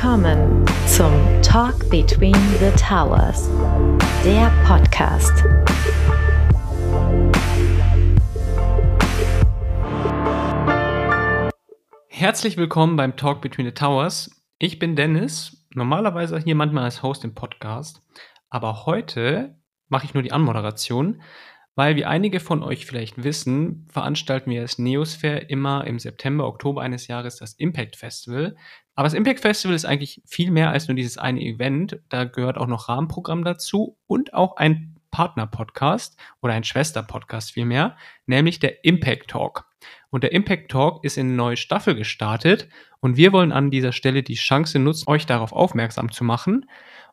Willkommen zum Talk Between the Towers, der Podcast. Herzlich willkommen beim Talk Between the Towers. Ich bin Dennis, normalerweise hier manchmal als Host im Podcast, aber heute mache ich nur die Anmoderation, weil wie einige von euch vielleicht wissen, veranstalten wir als Neosphere immer im September, Oktober eines Jahres das Impact Festival. Aber das Impact Festival ist eigentlich viel mehr als nur dieses eine Event. Da gehört auch noch Rahmenprogramm dazu und auch ein Partner-Podcast oder ein Schwester-Podcast vielmehr, nämlich der Impact Talk. Und der Impact Talk ist in eine neue Staffel gestartet und wir wollen an dieser Stelle die Chance nutzen, euch darauf aufmerksam zu machen.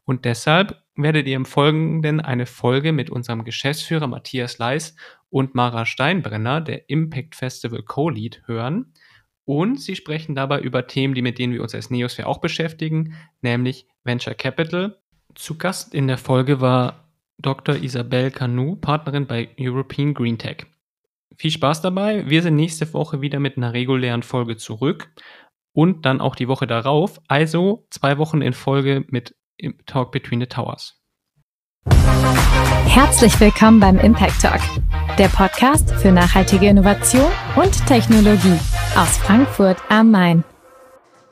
Und deshalb werdet ihr im Folgenden eine Folge mit unserem Geschäftsführer Matthias Leis und Mara Steinbrenner, der Impact Festival Co-Lead, hören. Und sie sprechen dabei über Themen, die mit denen wir uns als Neosphere auch beschäftigen, nämlich Venture Capital. Zu Gast in der Folge war Dr. Isabelle Canu, Partnerin bei European Green Tech. Viel Spaß dabei. Wir sind nächste Woche wieder mit einer regulären Folge zurück und dann auch die Woche darauf. Also zwei Wochen in Folge mit Talk Between the Towers. Herzlich willkommen beim Impact Talk, der Podcast für nachhaltige Innovation und Technologie aus Frankfurt am Main.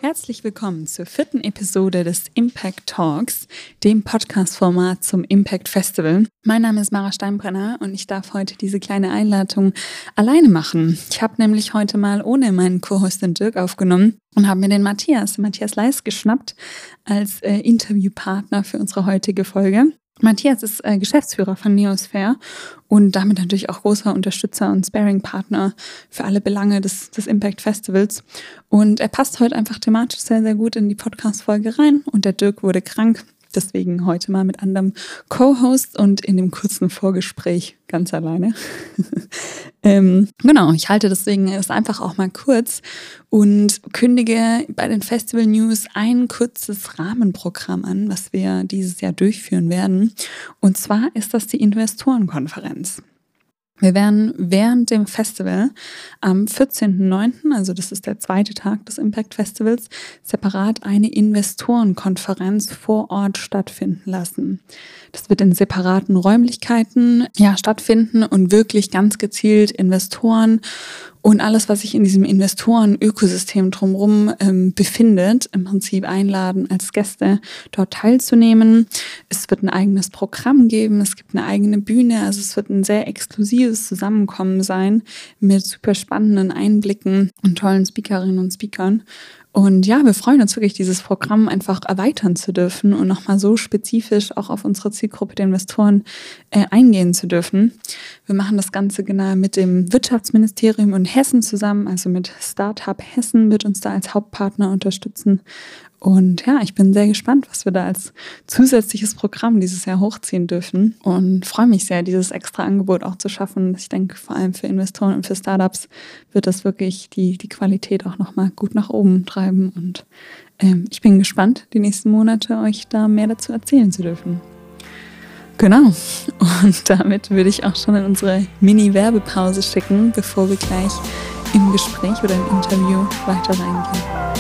Herzlich willkommen zur vierten Episode des Impact Talks, dem Podcast-Format zum Impact Festival. Mein Name ist Mara Steinbrenner und ich darf heute diese kleine Einladung alleine machen. Ich habe nämlich heute mal ohne meinen Co-Host den Dirk aufgenommen und habe mir den Matthias, Matthias Leis, geschnappt als äh, Interviewpartner für unsere heutige Folge. Matthias ist äh, Geschäftsführer von Neosphere und damit natürlich auch großer Unterstützer und Sparing-Partner für alle Belange des, des Impact Festivals. Und er passt heute einfach thematisch sehr, sehr gut in die Podcast-Folge rein. Und der Dirk wurde krank Deswegen heute mal mit anderem Co-Host und in dem kurzen Vorgespräch ganz alleine. ähm, genau, ich halte deswegen es einfach auch mal kurz und kündige bei den Festival News ein kurzes Rahmenprogramm an, was wir dieses Jahr durchführen werden. Und zwar ist das die Investorenkonferenz. Wir werden während dem Festival am 14.09., also das ist der zweite Tag des Impact Festivals, separat eine Investorenkonferenz vor Ort stattfinden lassen. Das wird in separaten Räumlichkeiten ja, stattfinden und wirklich ganz gezielt Investoren und alles, was sich in diesem Investoren-Ökosystem drumherum ähm, befindet, im Prinzip einladen, als Gäste dort teilzunehmen. Es wird ein eigenes Programm geben, es gibt eine eigene Bühne, also es wird ein sehr exklusives Zusammenkommen sein mit super spannenden Einblicken und tollen Speakerinnen und Speakern. Und ja, wir freuen uns wirklich, dieses Programm einfach erweitern zu dürfen und nochmal so spezifisch auch auf unsere Zielgruppe der Investoren äh, eingehen zu dürfen. Wir machen das Ganze genau mit dem Wirtschaftsministerium und Hessen zusammen, also mit Startup Hessen wird uns da als Hauptpartner unterstützen. Und ja, ich bin sehr gespannt, was wir da als zusätzliches Programm dieses Jahr hochziehen dürfen und freue mich sehr, dieses extra Angebot auch zu schaffen. Ich denke, vor allem für Investoren und für Startups wird das wirklich die, die Qualität auch nochmal gut nach oben treiben. Und ähm, ich bin gespannt, die nächsten Monate euch da mehr dazu erzählen zu dürfen. Genau. Und damit würde ich auch schon in unsere Mini-Werbepause schicken, bevor wir gleich im Gespräch oder im Interview weiter reingehen.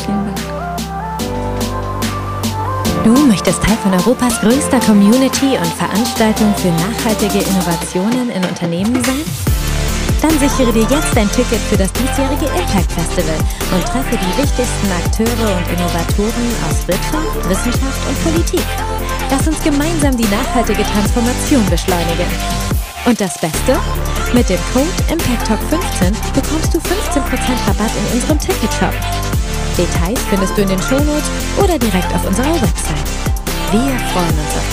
Du möchtest Teil von Europas größter Community und Veranstaltung für nachhaltige Innovationen in Unternehmen sein? Dann sichere dir jetzt ein Ticket für das diesjährige Impact Festival und treffe die wichtigsten Akteure und Innovatoren aus Wirtschaft, Wissenschaft und Politik. Lass uns gemeinsam die nachhaltige Transformation beschleunigen. Und das Beste? Mit dem Code ImpactTalk15 bekommst du 15% Rabatt in unserem Ticketshop. Details findest du in den Shownotes oder direkt auf unserer Website. Wir freuen uns auf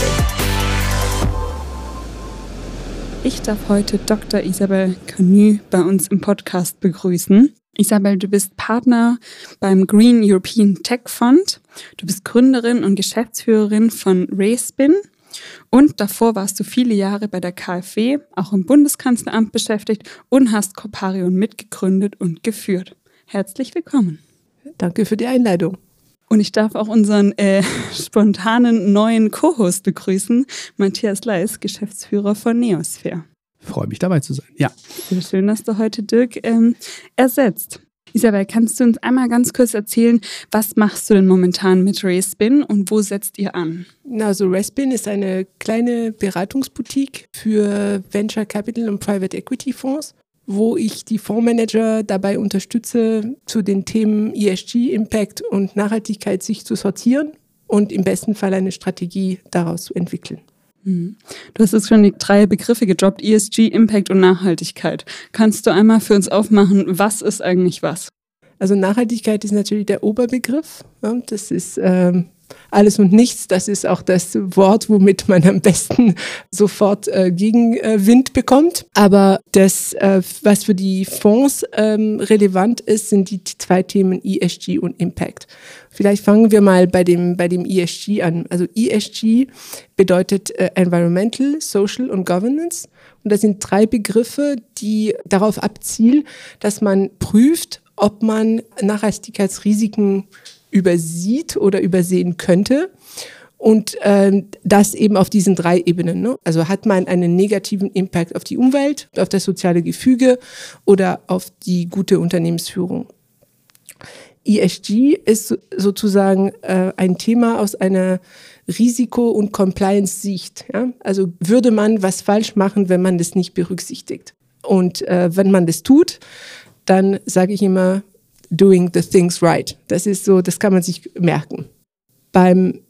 dich. Ich darf heute Dr. Isabel Canu bei uns im Podcast begrüßen. Isabel, du bist Partner beim Green European Tech Fund. Du bist Gründerin und Geschäftsführerin von Rayspin. Und davor warst du viele Jahre bei der KfW, auch im Bundeskanzleramt beschäftigt und hast Coparion mitgegründet und geführt. Herzlich willkommen. Danke für die Einleitung. Und ich darf auch unseren äh, spontanen neuen Co-Host begrüßen, Matthias Leis, Geschäftsführer von Neosphere. Freue mich dabei zu sein, ja. Sehr schön, dass du heute Dirk ähm, ersetzt. Isabel, kannst du uns einmal ganz kurz erzählen, was machst du denn momentan mit Respin und wo setzt ihr an? Also Respin ist eine kleine Beratungsboutique für Venture Capital und Private Equity Fonds, wo ich die Fondsmanager dabei unterstütze, zu den Themen ESG, Impact und Nachhaltigkeit sich zu sortieren und im besten Fall eine Strategie daraus zu entwickeln. Mhm. Du hast jetzt schon die drei Begriffe gedroppt, ESG, Impact und Nachhaltigkeit. Kannst du einmal für uns aufmachen, was ist eigentlich was? Also Nachhaltigkeit ist natürlich der Oberbegriff. Das ist ähm, alles und nichts. Das ist auch das Wort, womit man am besten sofort äh, Gegenwind bekommt. Aber das, äh, was für die Fonds ähm, relevant ist, sind die zwei Themen ESG und Impact. Vielleicht fangen wir mal bei dem, bei dem ESG an. Also ESG bedeutet äh, Environmental, Social und Governance. Und das sind drei Begriffe, die darauf abzielen, dass man prüft, ob man Nachhaltigkeitsrisiken übersieht oder übersehen könnte. Und äh, das eben auf diesen drei Ebenen. Ne? Also hat man einen negativen Impact auf die Umwelt, auf das soziale Gefüge oder auf die gute Unternehmensführung. ESG ist sozusagen äh, ein Thema aus einer Risiko- und Compliance-Sicht. Ja? Also würde man was falsch machen, wenn man das nicht berücksichtigt. Und äh, wenn man das tut, dann sage ich immer, doing the things right. Das ist so, das kann man sich merken. Beim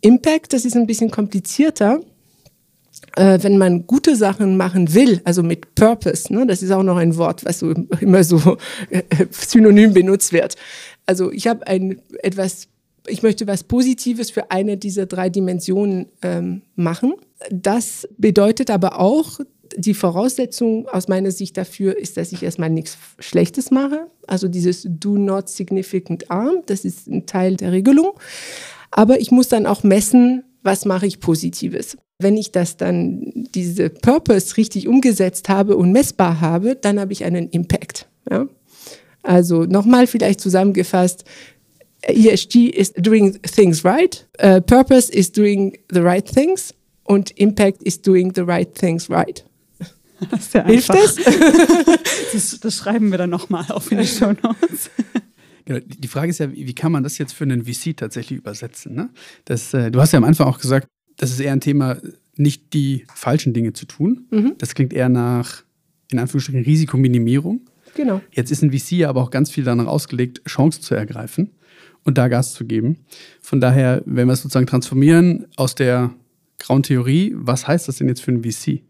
Impact, das ist ein bisschen komplizierter. Äh, wenn man gute Sachen machen will, also mit Purpose, ne, das ist auch noch ein Wort, was so immer so äh, synonym benutzt wird. Also ich habe ein etwas, ich möchte was Positives für eine dieser drei Dimensionen ähm, machen. Das bedeutet aber auch, die Voraussetzung aus meiner Sicht dafür ist, dass ich erstmal nichts Schlechtes mache. Also dieses Do not significant harm, das ist ein Teil der Regelung. Aber ich muss dann auch messen, was mache ich Positives. Wenn ich das dann, diese Purpose richtig umgesetzt habe und messbar habe, dann habe ich einen Impact. Ja? Also nochmal vielleicht zusammengefasst, ESG is doing things right, uh, Purpose is doing the right things und Impact is doing the right things right. Das ist ja Hilft das? das? das? schreiben wir dann nochmal auf in die Show Notes. Genau, die Frage ist ja, wie kann man das jetzt für einen VC tatsächlich übersetzen? Ne? Das, äh, du hast ja am Anfang auch gesagt, das ist eher ein Thema, nicht die falschen Dinge zu tun. Mhm. Das klingt eher nach, in Anführungsstrichen, Risikominimierung. Genau. Jetzt ist ein VC ja aber auch ganz viel danach ausgelegt, Chancen zu ergreifen und da Gas zu geben. Von daher, wenn wir es sozusagen transformieren aus der grauen Theorie, was heißt das denn jetzt für einen VC?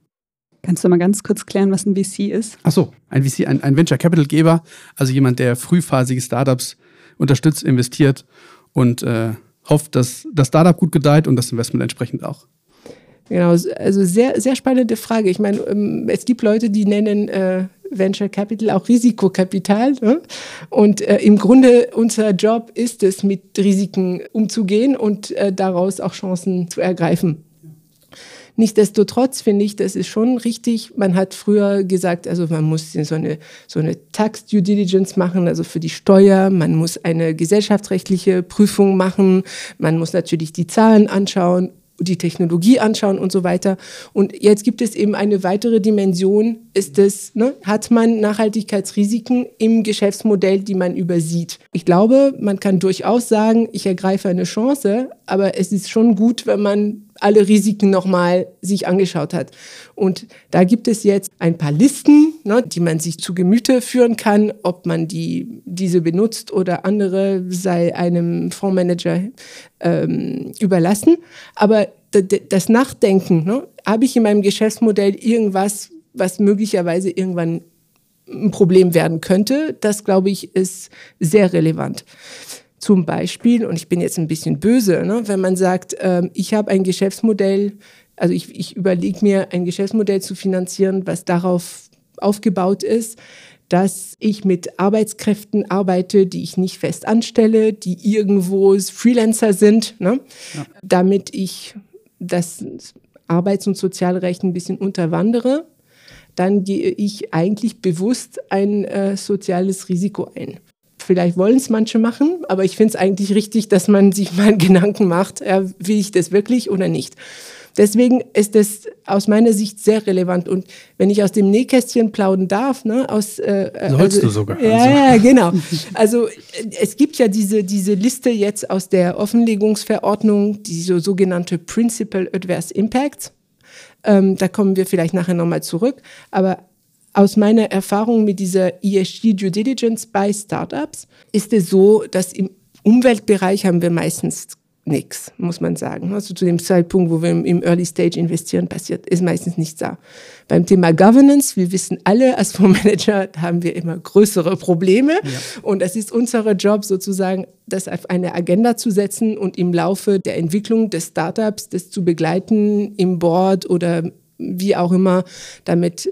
Kannst du mal ganz kurz klären, was ein VC ist? Ach so, ein VC, ein, ein Venture Capital Geber, also jemand, der frühphasige Startups unterstützt, investiert und äh, hofft, dass das Startup gut gedeiht und das Investment entsprechend auch. Genau, also sehr, sehr spannende Frage. Ich meine, ähm, es gibt Leute, die nennen äh, Venture Capital auch Risikokapital. Ne? Und äh, im Grunde unser Job ist es, mit Risiken umzugehen und äh, daraus auch Chancen zu ergreifen. Nichtsdestotrotz finde ich, das ist schon richtig. Man hat früher gesagt, also man muss so eine, so eine Tax Due Diligence machen, also für die Steuer. Man muss eine gesellschaftsrechtliche Prüfung machen. Man muss natürlich die Zahlen anschauen die Technologie anschauen und so weiter. Und jetzt gibt es eben eine weitere Dimension, ist es, ne, hat man Nachhaltigkeitsrisiken im Geschäftsmodell, die man übersieht. Ich glaube, man kann durchaus sagen, ich ergreife eine Chance, aber es ist schon gut, wenn man alle Risiken nochmal sich angeschaut hat. Und da gibt es jetzt ein paar Listen, ne, die man sich zu Gemüte führen kann, ob man die, diese benutzt oder andere sei einem Fondsmanager ähm, überlassen. Aber das Nachdenken, ne, habe ich in meinem Geschäftsmodell irgendwas, was möglicherweise irgendwann ein Problem werden könnte, das glaube ich ist sehr relevant. Zum Beispiel, und ich bin jetzt ein bisschen böse, ne, wenn man sagt, ähm, ich habe ein Geschäftsmodell, also ich, ich überlege mir ein Geschäftsmodell zu finanzieren, was darauf aufgebaut ist, dass ich mit Arbeitskräften arbeite, die ich nicht fest anstelle, die irgendwo Freelancer sind, ne? Ja. damit ich das Arbeits- und Sozialrecht ein bisschen unterwandere, dann gehe ich eigentlich bewusst ein äh, soziales Risiko ein. Vielleicht wollen es manche machen, aber ich finde es eigentlich richtig, dass man sich mal Gedanken macht, äh, will ich das wirklich oder nicht. deswegen ist es aus meiner Sicht sehr relevant. Und wenn ich aus dem Nähkästchen plaudern darf, ne, aus äh, sollst also, du sogar. Ja, also. ja, genau. Also es gibt ja diese, diese Liste jetzt aus der Offenlegungsverordnung, diese sogenannte Principal Adverse Impacts. Ähm, da kommen wir vielleicht nachher nochmal zurück. Aber aus meiner Erfahrung mit dieser ESG Due Diligence bei Startups ist es so, dass im Umweltbereich haben wir meistens nichts, muss man sagen. Also zu dem Zeitpunkt, wo wir im Early Stage investieren, passiert, ist meistens nichts da. Beim Thema Governance, wir wissen alle, als Fondsmanager haben wir immer größere Probleme. Ja. Und das ist unser Job sozusagen, das auf eine Agenda zu setzen und im Laufe der Entwicklung des Startups das zu begleiten im Board oder wie auch immer, damit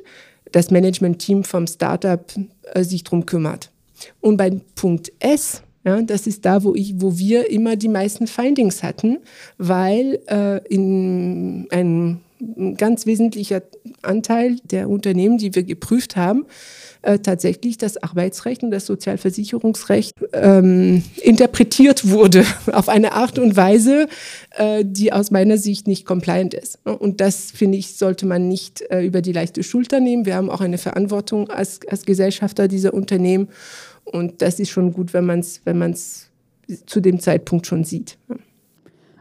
das Management-Team vom Startup äh, sich drum kümmert. Und beim Punkt S, ja, das ist da, wo, ich, wo wir immer die meisten Findings hatten, weil äh, in einem ein ganz wesentlicher Anteil der Unternehmen, die wir geprüft haben, äh, tatsächlich das Arbeitsrecht und das Sozialversicherungsrecht ähm, interpretiert wurde auf eine Art und Weise, äh, die aus meiner Sicht nicht compliant ist. Und das, finde ich, sollte man nicht äh, über die leichte Schulter nehmen. Wir haben auch eine Verantwortung als, als Gesellschafter dieser Unternehmen. Und das ist schon gut, wenn man es wenn zu dem Zeitpunkt schon sieht.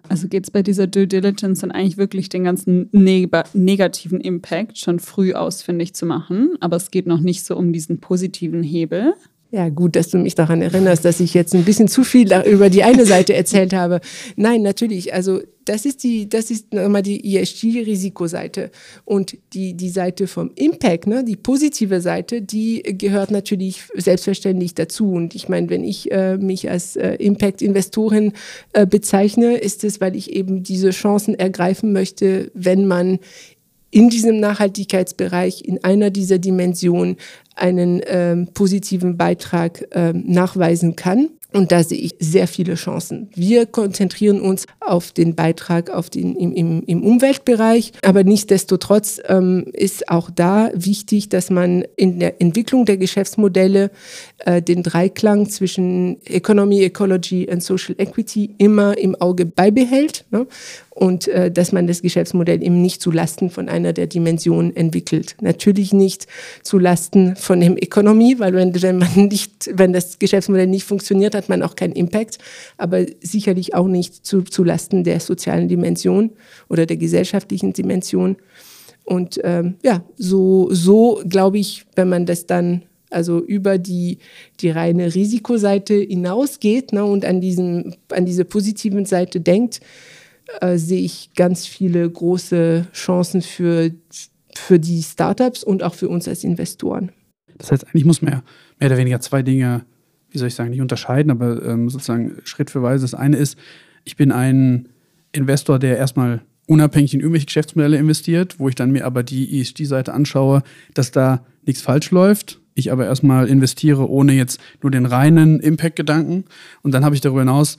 Also geht es bei dieser Due Diligence dann eigentlich wirklich den ganzen neg negativen Impact schon früh ausfindig zu machen, aber es geht noch nicht so um diesen positiven Hebel. Ja, gut, dass du mich daran erinnerst, dass ich jetzt ein bisschen zu viel über die eine Seite erzählt habe. Nein, natürlich. Also das ist die, das ist nochmal die ESG-Risikoseite. Und die, die Seite vom Impact, ne, die positive Seite, die gehört natürlich selbstverständlich dazu. Und ich meine, wenn ich äh, mich als äh, Impact-Investorin äh, bezeichne, ist es, weil ich eben diese Chancen ergreifen möchte, wenn man in diesem Nachhaltigkeitsbereich in einer dieser Dimensionen einen ähm, positiven Beitrag ähm, nachweisen kann. Und da sehe ich sehr viele Chancen. Wir konzentrieren uns auf den Beitrag auf den, im, im, im Umweltbereich, aber nichtsdestotrotz ähm, ist auch da wichtig, dass man in der Entwicklung der Geschäftsmodelle äh, den Dreiklang zwischen Economy, Ecology und Social Equity immer im Auge beibehält. Ne? Und äh, dass man das Geschäftsmodell eben nicht zu Lasten von einer der Dimensionen entwickelt. Natürlich nicht zu Lasten von dem Ökonomie, weil wenn, wenn man nicht, wenn das Geschäftsmodell nicht funktioniert, hat man auch keinen Impact, aber sicherlich auch nicht zu, zu Lasten der sozialen Dimension oder der gesellschaftlichen Dimension. Und ähm, ja, so, so glaube ich, wenn man das dann also über die, die reine Risikoseite hinausgeht ne, und an, diesem, an diese positiven Seite denkt, äh, sehe ich ganz viele große Chancen für, für die Startups und auch für uns als Investoren. Das heißt, eigentlich muss man ja mehr oder weniger zwei Dinge, wie soll ich sagen, nicht unterscheiden, aber ähm, sozusagen Schritt für Weise. Das eine ist, ich bin ein Investor, der erstmal unabhängig in irgendwelche Geschäftsmodelle investiert, wo ich dann mir aber die ESG-Seite anschaue, dass da nichts falsch läuft. Ich aber erstmal investiere, ohne jetzt nur den reinen Impact-Gedanken. Und dann habe ich darüber hinaus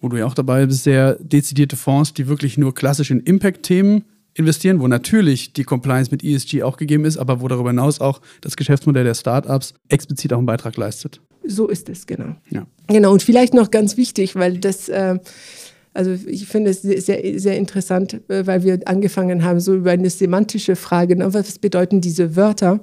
wo du ja auch dabei bist, sehr dezidierte Fonds, die wirklich nur klassisch in Impact-Themen investieren, wo natürlich die Compliance mit ESG auch gegeben ist, aber wo darüber hinaus auch das Geschäftsmodell der Startups explizit auch einen Beitrag leistet. So ist es, genau. Ja. Genau, und vielleicht noch ganz wichtig, weil das, äh, also ich finde es sehr, sehr interessant, äh, weil wir angefangen haben, so über eine semantische Frage, ne, was bedeuten diese Wörter?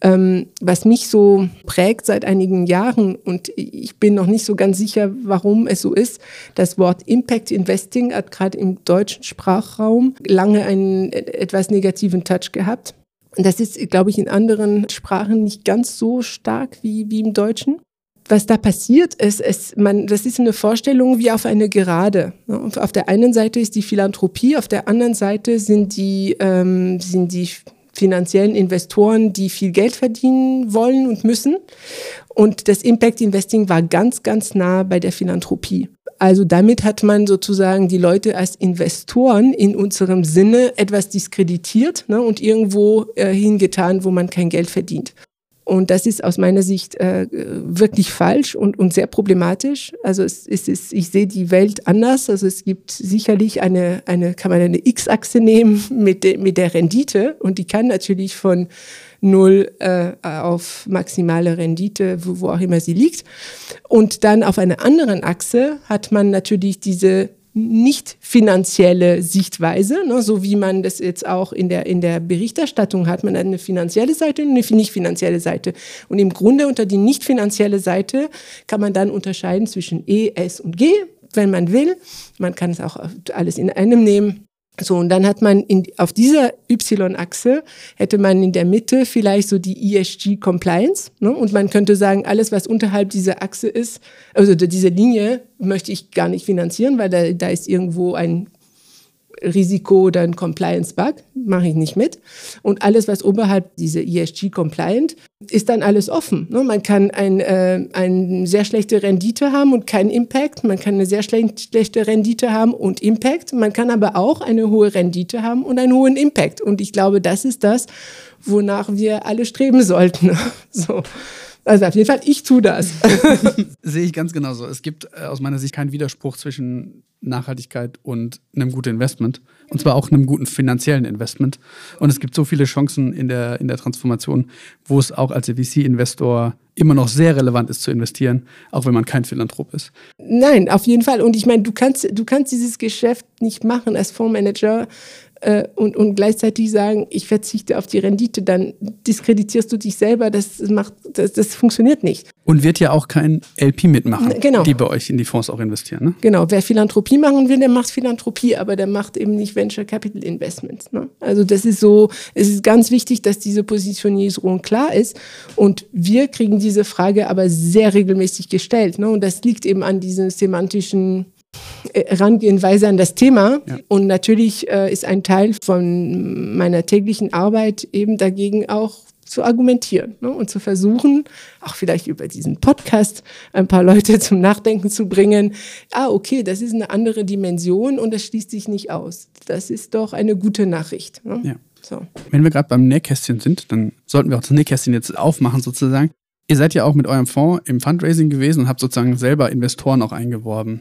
Ähm, was mich so prägt seit einigen Jahren und ich bin noch nicht so ganz sicher, warum es so ist. Das Wort Impact Investing hat gerade im deutschen Sprachraum lange einen etwas negativen Touch gehabt. Und das ist, glaube ich, in anderen Sprachen nicht ganz so stark wie, wie im Deutschen. Was da passiert ist, ist man, das ist eine Vorstellung wie auf eine Gerade. Auf der einen Seite ist die Philanthropie, auf der anderen Seite sind die, ähm, sind die finanziellen Investoren, die viel Geld verdienen wollen und müssen. Und das Impact Investing war ganz, ganz nah bei der Philanthropie. Also damit hat man sozusagen die Leute als Investoren in unserem Sinne etwas diskreditiert ne, und irgendwo äh, hingetan, wo man kein Geld verdient. Und das ist aus meiner Sicht äh, wirklich falsch und, und sehr problematisch. Also es, es ist, ich sehe die Welt anders. Also es gibt sicherlich eine, eine kann man eine X-Achse nehmen mit, de, mit der Rendite und die kann natürlich von null äh, auf maximale Rendite, wo, wo auch immer sie liegt. Und dann auf einer anderen Achse hat man natürlich diese nicht finanzielle Sichtweise, ne, so wie man das jetzt auch in der, in der Berichterstattung hat. Man hat eine finanzielle Seite und eine nicht finanzielle Seite. Und im Grunde unter die nicht finanzielle Seite kann man dann unterscheiden zwischen E, S und G, wenn man will. Man kann es auch alles in einem nehmen. So, und dann hat man in, auf dieser Y-Achse hätte man in der Mitte vielleicht so die ESG Compliance. Ne? Und man könnte sagen, alles, was unterhalb dieser Achse ist, also dieser Linie, möchte ich gar nicht finanzieren, weil da, da ist irgendwo ein Risiko oder ein Compliance-Bug, mache ich nicht mit. Und alles, was oberhalb dieser ESG-Compliant, ist dann alles offen. Ne? Man kann ein, äh, eine sehr schlechte Rendite haben und keinen Impact. Man kann eine sehr schlechte Rendite haben und Impact. Man kann aber auch eine hohe Rendite haben und einen hohen Impact. Und ich glaube, das ist das, wonach wir alle streben sollten. so. Also auf jeden Fall, ich tue das. Sehe ich ganz genauso. Es gibt äh, aus meiner Sicht keinen Widerspruch zwischen Nachhaltigkeit und einem guten Investment. Und zwar auch einem guten finanziellen Investment. Und es gibt so viele Chancen in der, in der Transformation, wo es auch als VC-Investor immer noch sehr relevant ist zu investieren, auch wenn man kein Philanthrop ist. Nein, auf jeden Fall. Und ich meine, du kannst, du kannst dieses Geschäft nicht machen als Fondsmanager, und, und gleichzeitig sagen, ich verzichte auf die Rendite, dann diskreditierst du dich selber. Das, macht, das, das funktioniert nicht. Und wird ja auch kein LP mitmachen, genau. die bei euch in die Fonds auch investieren. Ne? Genau, wer Philanthropie machen will, der macht Philanthropie, aber der macht eben nicht Venture Capital Investments. Ne? Also das ist so, es ist ganz wichtig, dass diese Positionierung klar ist. Und wir kriegen diese Frage aber sehr regelmäßig gestellt. Ne? Und das liegt eben an diesen semantischen Herangehenweise an das Thema. Ja. Und natürlich äh, ist ein Teil von meiner täglichen Arbeit eben dagegen auch zu argumentieren ne? und zu versuchen, auch vielleicht über diesen Podcast ein paar Leute zum Nachdenken zu bringen. Ah, okay, das ist eine andere Dimension und das schließt sich nicht aus. Das ist doch eine gute Nachricht. Ne? Ja. So. Wenn wir gerade beim Nähkästchen sind, dann sollten wir auch das Nähkästchen jetzt aufmachen sozusagen. Ihr seid ja auch mit eurem Fonds im Fundraising gewesen und habt sozusagen selber Investoren auch eingeworben.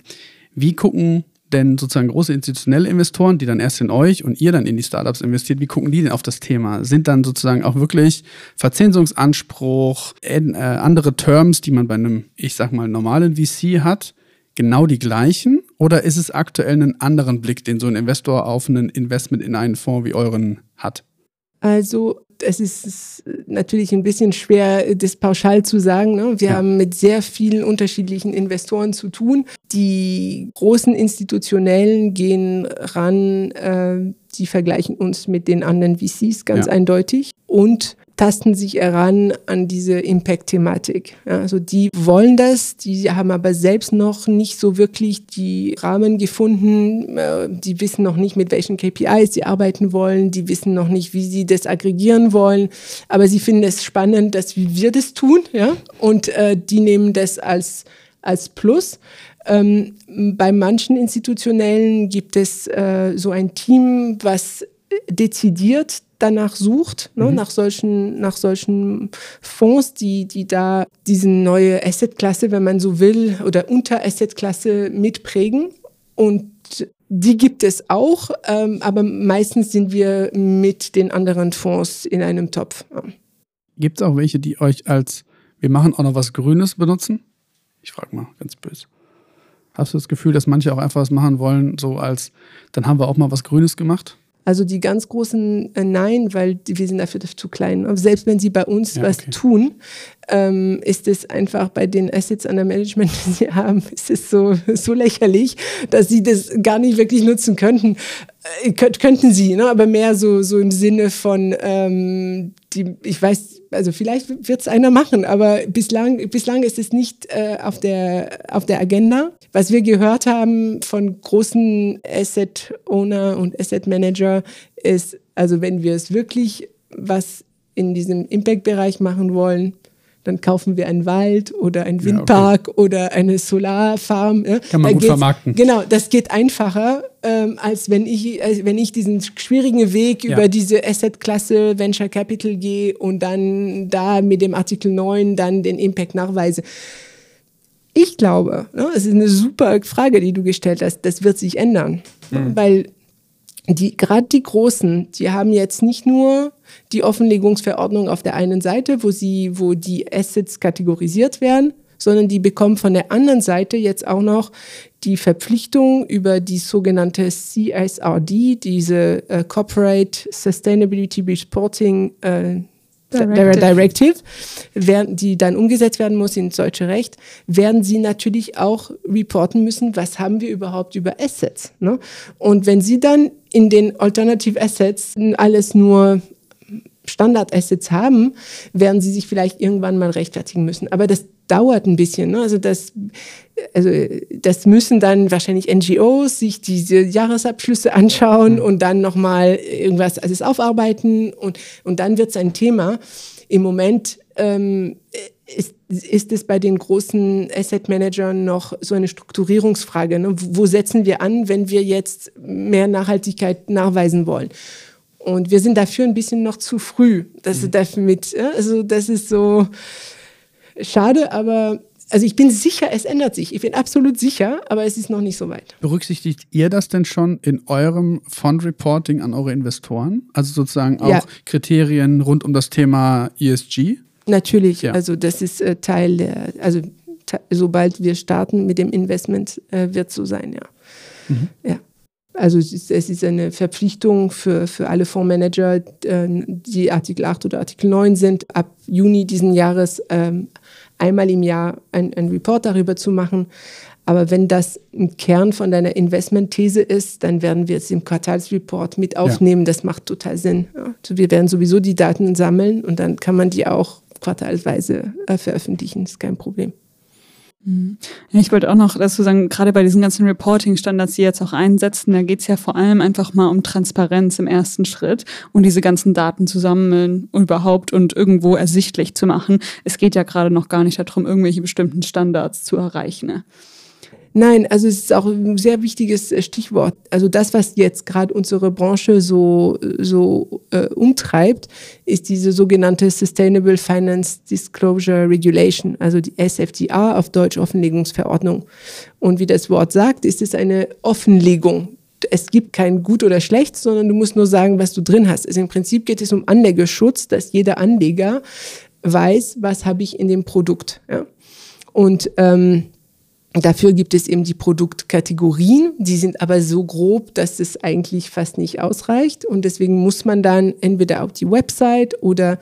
Wie gucken denn sozusagen große institutionelle Investoren, die dann erst in euch und ihr dann in die Startups investiert, wie gucken die denn auf das Thema? Sind dann sozusagen auch wirklich Verzinsungsanspruch, äh, andere Terms, die man bei einem, ich sag mal, normalen VC hat, genau die gleichen? Oder ist es aktuell einen anderen Blick, den so ein Investor auf ein Investment in einen Fonds wie euren hat? Also es ist natürlich ein bisschen schwer, das pauschal zu sagen. Ne? Wir ja. haben mit sehr vielen unterschiedlichen Investoren zu tun. Die großen institutionellen gehen ran, äh, die vergleichen uns mit den anderen VCs ganz ja. eindeutig. Und tasten sich heran an diese Impact-Thematik. Also die wollen das, die haben aber selbst noch nicht so wirklich die Rahmen gefunden. Äh, die wissen noch nicht, mit welchen KPIs sie arbeiten wollen. Die wissen noch nicht, wie sie das aggregieren wollen. Aber sie finden es spannend, dass wir das tun. Ja? Und äh, die nehmen das als, als Plus. Ähm, bei manchen Institutionellen gibt es äh, so ein Team, was dezidiert danach sucht, ne, mhm. nach solchen, nach solchen Fonds, die, die da diese neue Assetklasse, wenn man so will, oder Unter-Assetklasse mitprägen. Und die gibt es auch, ähm, aber meistens sind wir mit den anderen Fonds in einem Topf. Gibt es auch welche, die euch als wir machen auch noch was Grünes benutzen? Ich frage mal ganz böse. Hast du das Gefühl, dass manche auch einfach was machen wollen, so als dann haben wir auch mal was Grünes gemacht? Also die ganz großen äh, Nein, weil wir sind dafür zu klein. Aber selbst wenn sie bei uns ja, was okay. tun, ähm, ist es einfach bei den Assets an der Management, die sie haben, ist es so, so lächerlich, dass sie das gar nicht wirklich nutzen könnten. Äh, könnten sie, ne? aber mehr so, so im Sinne von, ähm, die, ich weiß, also vielleicht wird es einer machen, aber bislang, bislang ist es nicht äh, auf, der, auf der Agenda. Was wir gehört haben von großen Asset Owner und Asset Manager ist, also wenn wir es wirklich was in diesem Impact-Bereich machen wollen, dann kaufen wir einen Wald oder einen Windpark ja, okay. oder eine Solarfarm. Ja. Kann man da gut vermarkten. Genau, das geht einfacher, ähm, als wenn ich, als wenn ich diesen schwierigen Weg ja. über diese Asset-Klasse Venture Capital gehe und dann da mit dem Artikel 9 dann den Impact nachweise. Ich glaube, ne, es ist eine super Frage, die du gestellt hast, das wird sich ändern, mhm. weil die, gerade die Großen, die haben jetzt nicht nur die Offenlegungsverordnung auf der einen Seite, wo sie, wo die Assets kategorisiert werden, sondern die bekommen von der anderen Seite jetzt auch noch die Verpflichtung über die sogenannte CSRD, diese äh, Corporate Sustainability Reporting äh, Directive. Directive, werden, die dann umgesetzt werden muss ins deutsche Recht, werden sie natürlich auch reporten müssen, was haben wir überhaupt über Assets. Ne? Und wenn sie dann in den Alternative Assets alles nur Standard-Assets haben, werden sie sich vielleicht irgendwann mal rechtfertigen müssen. Aber das dauert ein bisschen. Ne? Also das, also das müssen dann wahrscheinlich NGOs sich diese Jahresabschlüsse anschauen mhm. und dann nochmal irgendwas alles aufarbeiten und, und dann wird es ein Thema. Im Moment ähm, ist, ist es bei den großen Asset Managern noch so eine Strukturierungsfrage. Ne? Wo setzen wir an, wenn wir jetzt mehr Nachhaltigkeit nachweisen wollen? Und wir sind dafür ein bisschen noch zu früh. Das, mhm. dafür mit, also das ist so schade, aber also ich bin sicher, es ändert sich. Ich bin absolut sicher, aber es ist noch nicht so weit. Berücksichtigt ihr das denn schon in eurem Fund Reporting an eure Investoren? Also sozusagen auch ja. Kriterien rund um das Thema ESG? Natürlich, ja. also das ist äh, Teil der, also sobald wir starten mit dem Investment, äh, wird so sein, ja. Mhm. Ja. Also es ist, es ist, eine Verpflichtung für, für alle Fondsmanager, äh, die Artikel 8 oder Artikel 9 sind, ab Juni diesen Jahres ähm, einmal im Jahr ein, ein Report darüber zu machen. Aber wenn das ein Kern von deiner Investmentthese ist, dann werden wir es im Quartalsreport mit aufnehmen. Ja. Das macht total Sinn. Also wir werden sowieso die Daten sammeln und dann kann man die auch quartalsweise äh, veröffentlichen. Das ist kein Problem. Mhm. Ich wollte auch noch dazu sagen, gerade bei diesen ganzen Reporting-Standards, die jetzt auch einsetzen, da geht es ja vor allem einfach mal um Transparenz im ersten Schritt und diese ganzen Daten zu sammeln überhaupt und irgendwo ersichtlich zu machen. Es geht ja gerade noch gar nicht darum, irgendwelche bestimmten Standards zu erreichen. Ne? Nein, also es ist auch ein sehr wichtiges äh, Stichwort. Also das, was jetzt gerade unsere Branche so, so äh, umtreibt, ist diese sogenannte Sustainable Finance Disclosure Regulation, also die SFDR auf Deutsch Offenlegungsverordnung. Und wie das Wort sagt, ist es eine Offenlegung. Es gibt kein gut oder schlecht, sondern du musst nur sagen, was du drin hast. Also im Prinzip geht es um Anlegerschutz, dass jeder Anleger weiß, was habe ich in dem Produkt. Ja? Und ähm, Dafür gibt es eben die Produktkategorien, die sind aber so grob, dass es eigentlich fast nicht ausreicht. Und deswegen muss man dann entweder auf die Website oder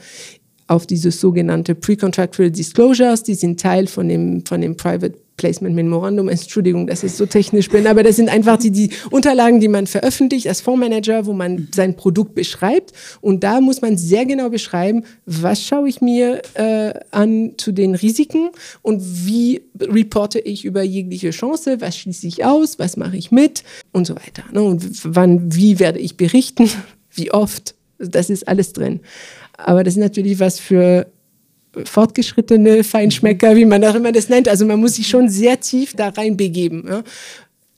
auf diese sogenannte Pre-Contractual Disclosures, die sind Teil von dem, von dem Private Placement Memorandum, Entschuldigung, dass ich so technisch bin, aber das sind einfach die, die Unterlagen, die man veröffentlicht als Fondsmanager, wo man sein Produkt beschreibt. Und da muss man sehr genau beschreiben, was schaue ich mir äh, an zu den Risiken und wie reporte ich über jegliche Chance, was schließe ich aus, was mache ich mit und so weiter. Ne? Und wann, wie werde ich berichten, wie oft, das ist alles drin. Aber das ist natürlich was für fortgeschrittene Feinschmecker, wie man auch immer das nennt. Also man muss sich schon sehr tief da reinbegeben. Ja.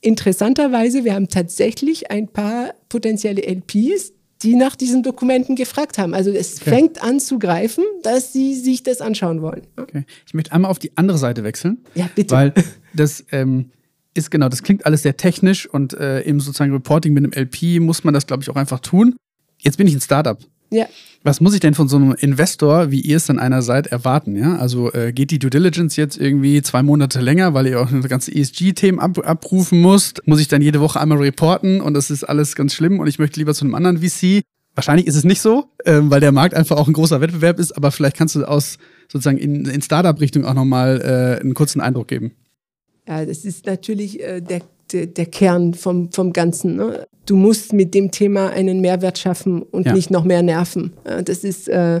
Interessanterweise, wir haben tatsächlich ein paar potenzielle LPs, die nach diesen Dokumenten gefragt haben. Also es okay. fängt an zu greifen, dass sie sich das anschauen wollen. Okay. Ich möchte einmal auf die andere Seite wechseln. Ja, bitte. Weil das ähm, ist genau, das klingt alles sehr technisch und äh, im sozusagen Reporting mit einem LP muss man das, glaube ich, auch einfach tun. Jetzt bin ich ein Startup. Ja. Was muss ich denn von so einem Investor, wie ihr es dann einer seid, erwarten? Ja? Also äh, geht die Due Diligence jetzt irgendwie zwei Monate länger, weil ihr auch eine ganze ESG-Themen ab abrufen musst? Muss ich dann jede Woche einmal reporten und das ist alles ganz schlimm und ich möchte lieber zu einem anderen VC? Wahrscheinlich ist es nicht so, ähm, weil der Markt einfach auch ein großer Wettbewerb ist, aber vielleicht kannst du aus sozusagen in, in Startup-Richtung auch nochmal äh, einen kurzen Eindruck geben. Ja, das ist natürlich äh, der der, der Kern vom, vom Ganzen. Ne? Du musst mit dem Thema einen Mehrwert schaffen und ja. nicht noch mehr nerven. Das ist äh,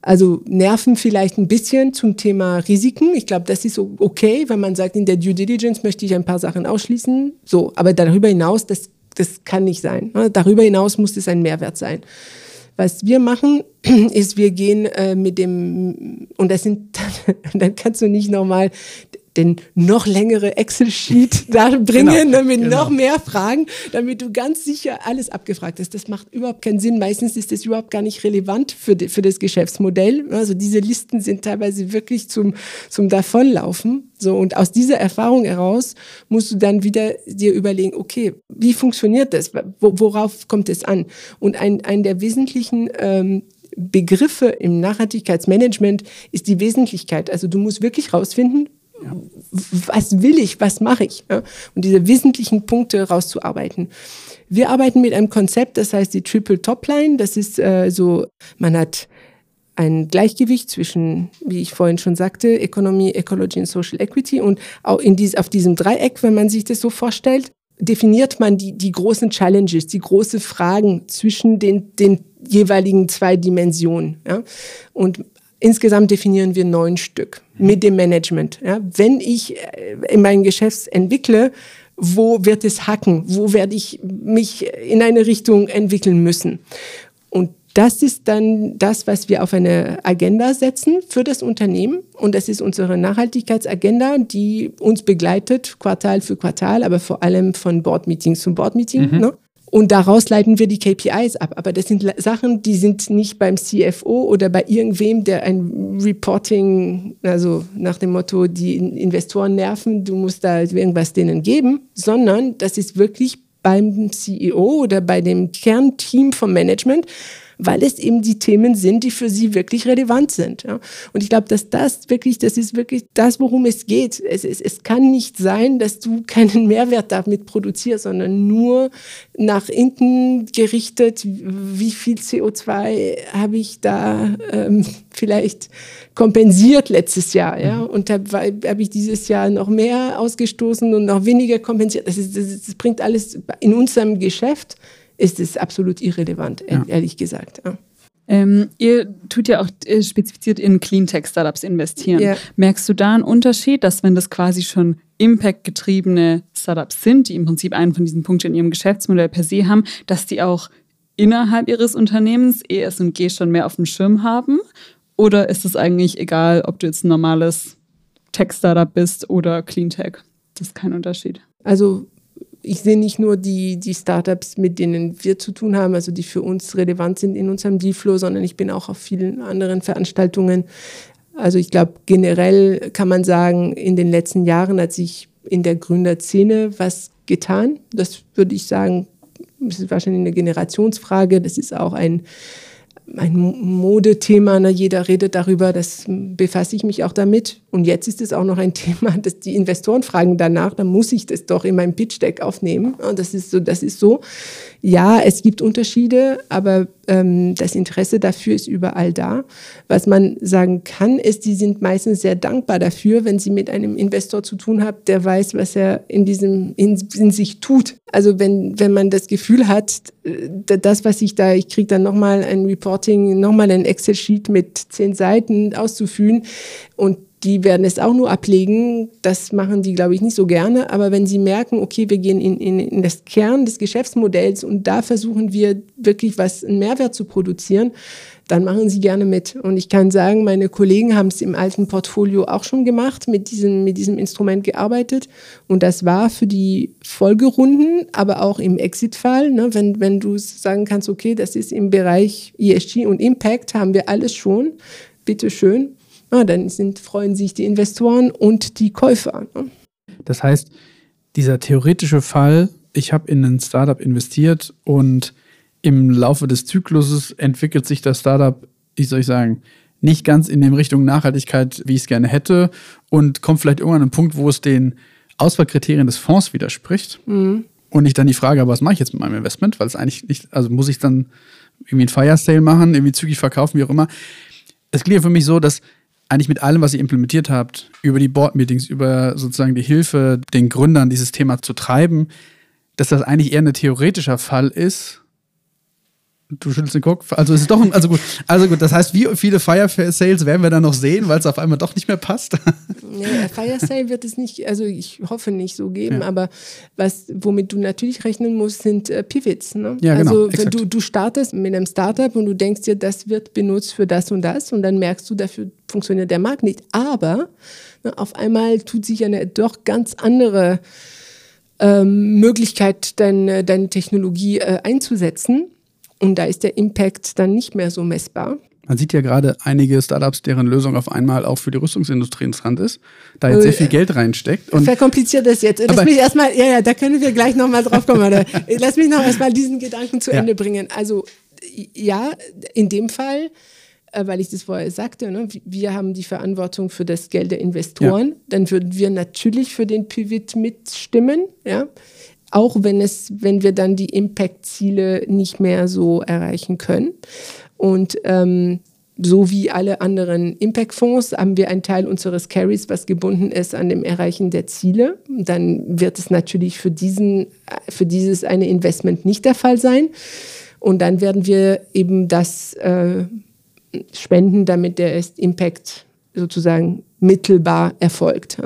also Nerven vielleicht ein bisschen zum Thema Risiken. Ich glaube, das ist okay, wenn man sagt, in der Due Diligence möchte ich ein paar Sachen ausschließen. So, aber darüber hinaus, das, das kann nicht sein. Ne? Darüber hinaus muss es ein Mehrwert sein. Was wir machen, ist, wir gehen äh, mit dem, und das sind, dann kannst du nicht nochmal den noch längere Excel-Sheet da bringen, genau, ne, mit genau. noch mehr Fragen, damit du ganz sicher alles abgefragt hast. Das macht überhaupt keinen Sinn. Meistens ist das überhaupt gar nicht relevant für, die, für das Geschäftsmodell. Also diese Listen sind teilweise wirklich zum, zum Davonlaufen. So, und aus dieser Erfahrung heraus musst du dann wieder dir überlegen, okay, wie funktioniert das? Worauf kommt es an? Und ein, ein der wesentlichen ähm, Begriffe im Nachhaltigkeitsmanagement ist die Wesentlichkeit. Also du musst wirklich rausfinden, ja. Was will ich, was mache ich? Ja? Und diese wesentlichen Punkte rauszuarbeiten. Wir arbeiten mit einem Konzept, das heißt die Triple Topline. Das ist äh, so, man hat ein Gleichgewicht zwischen, wie ich vorhin schon sagte, Economy, Ecology und Social Equity. Und auch in dies, auf diesem Dreieck, wenn man sich das so vorstellt, definiert man die, die großen Challenges, die großen Fragen zwischen den, den jeweiligen zwei Dimensionen. Ja? Und insgesamt definieren wir neun Stück mit dem Management. Ja? Wenn ich äh, in mein Geschäft entwickle, wo wird es hacken? Wo werde ich mich in eine Richtung entwickeln müssen? Und das ist dann das, was wir auf eine Agenda setzen für das Unternehmen. Und das ist unsere Nachhaltigkeitsagenda, die uns begleitet, Quartal für Quartal, aber vor allem von Board-Meeting zu Board-Meeting. Mhm. Ne? Und daraus leiten wir die KPIs ab. Aber das sind Sachen, die sind nicht beim CFO oder bei irgendwem, der ein Reporting, also nach dem Motto, die Investoren nerven, du musst da irgendwas denen geben, sondern das ist wirklich beim CEO oder bei dem Kernteam vom Management weil es eben die Themen sind, die für sie wirklich relevant sind. Ja. Und ich glaube, dass das wirklich, das ist wirklich das, worum es geht. Es, es, es kann nicht sein, dass du keinen Mehrwert damit produzierst, sondern nur nach hinten gerichtet, wie viel CO2 habe ich da ähm, vielleicht kompensiert letztes Jahr, ja, mhm. und habe hab ich dieses Jahr noch mehr ausgestoßen und noch weniger kompensiert. Das, ist, das, das bringt alles in unserem Geschäft ist es absolut irrelevant, ja. ehrlich gesagt. Ja. Ähm, ihr tut ja auch äh, spezifiziert in Cleantech-Startups investieren. Ja. Merkst du da einen Unterschied, dass wenn das quasi schon Impact-getriebene Startups sind, die im Prinzip einen von diesen Punkten in ihrem Geschäftsmodell per se haben, dass die auch innerhalb ihres Unternehmens ES&G schon mehr auf dem Schirm haben? Oder ist es eigentlich egal, ob du jetzt ein normales Tech-Startup bist oder Cleantech? Das ist kein Unterschied. Also ich sehe nicht nur die, die Startups, mit denen wir zu tun haben, also die für uns relevant sind in unserem Dealflow, sondern ich bin auch auf vielen anderen Veranstaltungen. Also ich glaube, generell kann man sagen, in den letzten Jahren hat sich in der Gründerszene was getan. Das würde ich sagen, das ist wahrscheinlich eine Generationsfrage. Das ist auch ein ein Modethema, ne? jeder redet darüber, das befasse ich mich auch damit. Und jetzt ist es auch noch ein Thema, dass die Investoren fragen danach, dann muss ich das doch in meinem Pitch-Deck aufnehmen. Und das ist so, das ist so. Ja, es gibt Unterschiede, aber ähm, das Interesse dafür ist überall da. Was man sagen kann, ist, die sind meistens sehr dankbar dafür, wenn sie mit einem Investor zu tun haben, der weiß, was er in diesem in, in sich tut. Also wenn wenn man das Gefühl hat, äh, das, was ich da, ich kriege dann nochmal ein Reporting, nochmal ein Excel-Sheet mit zehn Seiten auszufüllen und die werden es auch nur ablegen. Das machen die, glaube ich, nicht so gerne. Aber wenn sie merken, okay, wir gehen in, in, in das Kern des Geschäftsmodells und da versuchen wir wirklich was, einen Mehrwert zu produzieren, dann machen sie gerne mit. Und ich kann sagen, meine Kollegen haben es im alten Portfolio auch schon gemacht, mit diesem, mit diesem Instrument gearbeitet. Und das war für die Folgerunden, aber auch im Exit-Fall, ne, wenn, wenn du sagen kannst, okay, das ist im Bereich ESG und Impact, haben wir alles schon. Bitteschön, ah, dann sind, freuen sich die Investoren und die Käufer. Ne? Das heißt, dieser theoretische Fall, ich habe in ein Startup investiert und im Laufe des Zykluses entwickelt sich das Startup, wie soll ich sagen, nicht ganz in der Richtung Nachhaltigkeit, wie ich es gerne hätte und kommt vielleicht irgendwann an einen Punkt, wo es den Auswahlkriterien des Fonds widerspricht. Mhm. Und ich dann die Frage, was mache ich jetzt mit meinem Investment? Weil es eigentlich nicht, also muss ich dann irgendwie ein Fire Sale machen, irgendwie zügig verkaufen, wie auch immer. Es klingt für mich so, dass eigentlich mit allem, was ihr implementiert habt, über die Board-Meetings, über sozusagen die Hilfe den Gründern, dieses Thema zu treiben, dass das eigentlich eher ein theoretischer Fall ist. Du schüttelst den Kopf. Also ist es doch, also gut, also gut, das heißt, wie viele Fire Sales werden wir dann noch sehen, weil es auf einmal doch nicht mehr passt? Nee, Fire Sale wird es nicht, also ich hoffe nicht so geben, ja. aber was, womit du natürlich rechnen musst, sind äh, Pivots. Ne? Ja, genau, also wenn du, du startest mit einem Startup und du denkst dir, das wird benutzt für das und das und dann merkst du, dafür funktioniert der Markt nicht. Aber ne, auf einmal tut sich eine doch ganz andere ähm, Möglichkeit, deine, deine Technologie äh, einzusetzen. Und da ist der Impact dann nicht mehr so messbar. Man sieht ja gerade einige Startups, deren Lösung auf einmal auch für die Rüstungsindustrie interessant ist, da jetzt sehr viel Geld reinsteckt. Und Verkompliziert das jetzt. Lass mich erstmal, ja, ja, da können wir gleich nochmal drauf kommen. Lass mich noch erstmal diesen Gedanken zu ja. Ende bringen. Also ja, in dem Fall, äh, weil ich das vorher sagte, ne, wir haben die Verantwortung für das Geld der Investoren, ja. dann würden wir natürlich für den Pivot mitstimmen, ja. Auch wenn es, wenn wir dann die Impact-Ziele nicht mehr so erreichen können. Und ähm, so wie alle anderen Impact-Fonds haben wir einen Teil unseres Carries, was gebunden ist an dem Erreichen der Ziele. Dann wird es natürlich für, diesen, für dieses eine Investment nicht der Fall sein. Und dann werden wir eben das äh, spenden, damit der Impact sozusagen mittelbar erfolgt.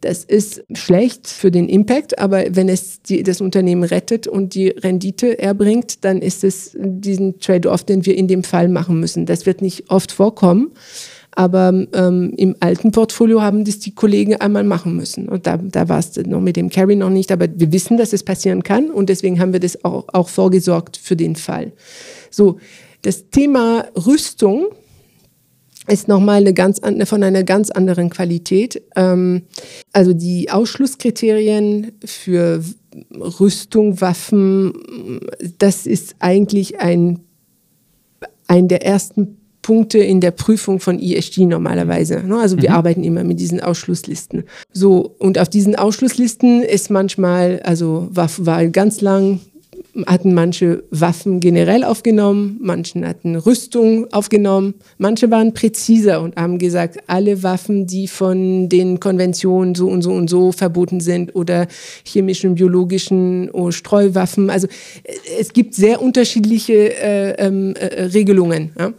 Das ist schlecht für den Impact, aber wenn es die, das Unternehmen rettet und die Rendite erbringt, dann ist es diesen Trade-off, den wir in dem Fall machen müssen. Das wird nicht oft vorkommen, aber ähm, im alten Portfolio haben das die Kollegen einmal machen müssen. Und da, da war es noch mit dem Carry noch nicht, aber wir wissen, dass es passieren kann und deswegen haben wir das auch, auch vorgesorgt für den Fall. So, das Thema Rüstung ist nochmal eine ganz, von einer ganz anderen Qualität. Ähm, also die Ausschlusskriterien für Rüstung, Waffen, das ist eigentlich ein, ein der ersten Punkte in der Prüfung von ESG normalerweise. Ne? Also wir mhm. arbeiten immer mit diesen Ausschlusslisten. So, und auf diesen Ausschlusslisten ist manchmal, also war, war ganz lang hatten manche Waffen generell aufgenommen, manche hatten Rüstung aufgenommen, manche waren präziser und haben gesagt, alle Waffen, die von den Konventionen so und so und so verboten sind oder chemischen, biologischen oder Streuwaffen. Also es gibt sehr unterschiedliche äh, ähm, äh, Regelungen. Ja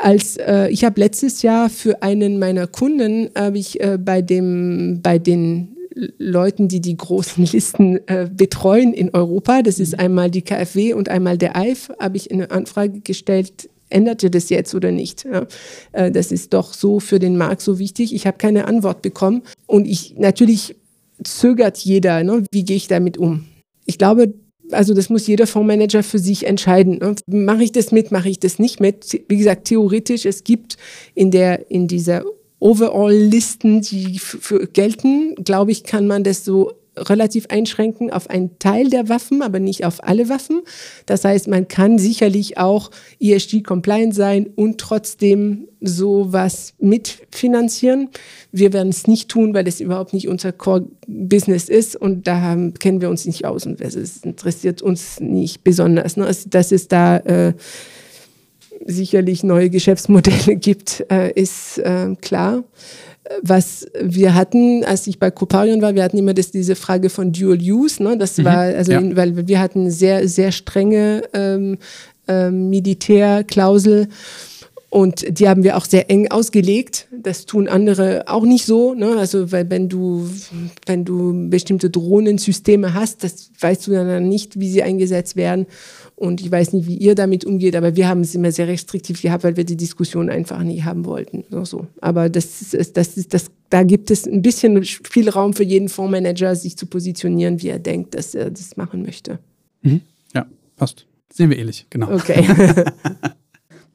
als äh, ich habe letztes Jahr für einen meiner Kunden habe ich äh, bei dem bei den Leuten, die die großen Listen äh, betreuen in Europa. Das ist mhm. einmal die KfW und einmal der EIF. Habe ich eine Anfrage gestellt, änderte das jetzt oder nicht? Ja, äh, das ist doch so für den Markt so wichtig. Ich habe keine Antwort bekommen. Und ich natürlich zögert jeder, ne? wie gehe ich damit um? Ich glaube, also das muss jeder Fondsmanager für sich entscheiden. Ne? Mache ich das mit, mache ich das nicht mit? Wie gesagt, theoretisch, es gibt in, der, in dieser Overall-Listen, die für gelten, glaube ich, kann man das so relativ einschränken auf einen Teil der Waffen, aber nicht auf alle Waffen. Das heißt, man kann sicherlich auch ESG-compliant sein und trotzdem sowas mitfinanzieren. Wir werden es nicht tun, weil es überhaupt nicht unser Core-Business ist und da kennen wir uns nicht aus und es interessiert uns nicht besonders. Ne? Also, dass es da äh, sicherlich neue Geschäftsmodelle gibt, äh, ist äh, klar. Was wir hatten, als ich bei Coparion war, wir hatten immer das, diese Frage von Dual Use. Ne? Das mhm, war, also, ja. weil wir hatten sehr, sehr strenge ähm, ähm, Militärklausel. Und die haben wir auch sehr eng ausgelegt. Das tun andere auch nicht so. Ne? Also, weil wenn du, wenn du bestimmte Drohnensysteme hast, das weißt du dann nicht, wie sie eingesetzt werden. Und ich weiß nicht, wie ihr damit umgeht, aber wir haben es immer sehr restriktiv gehabt, weil wir die Diskussion einfach nie haben wollten. So, Aber das ist, das ist, das, da gibt es ein bisschen Spielraum für jeden Fondsmanager, sich zu positionieren, wie er denkt, dass er das machen möchte. Mhm. Ja, passt. Sehen wir ähnlich, genau. Okay.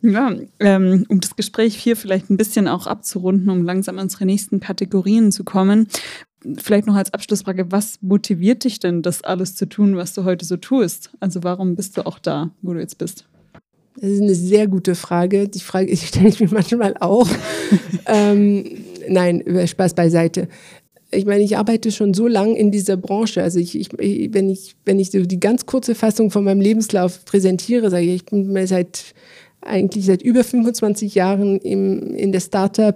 Ja, ähm, um das Gespräch hier vielleicht ein bisschen auch abzurunden, um langsam an unsere nächsten Kategorien zu kommen vielleicht noch als Abschlussfrage, was motiviert dich denn, das alles zu tun, was du heute so tust? Also warum bist du auch da, wo du jetzt bist? Das ist eine sehr gute Frage. Die Frage stelle ich mir manchmal auch. ähm, nein, Spaß beiseite. Ich meine, ich arbeite schon so lange in dieser Branche. Also ich, ich, wenn ich, wenn ich so die ganz kurze Fassung von meinem Lebenslauf präsentiere, sage ich, ich bin seit eigentlich seit über 25 Jahren im, in der Startup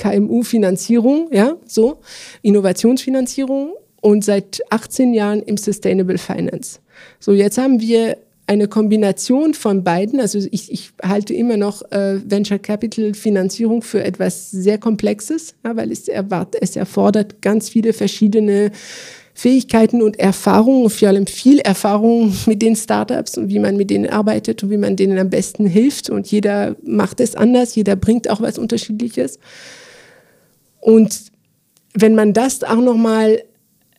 KMU-Finanzierung, ja, so, Innovationsfinanzierung und seit 18 Jahren im Sustainable Finance. So, jetzt haben wir eine Kombination von beiden. Also ich, ich halte immer noch äh, Venture Capital Finanzierung für etwas sehr Komplexes, ja, weil es, erwart, es erfordert ganz viele verschiedene Fähigkeiten und Erfahrungen, vor allem viel Erfahrung mit den Startups und wie man mit denen arbeitet und wie man denen am besten hilft. Und jeder macht es anders, jeder bringt auch was Unterschiedliches. Und wenn man das auch nochmal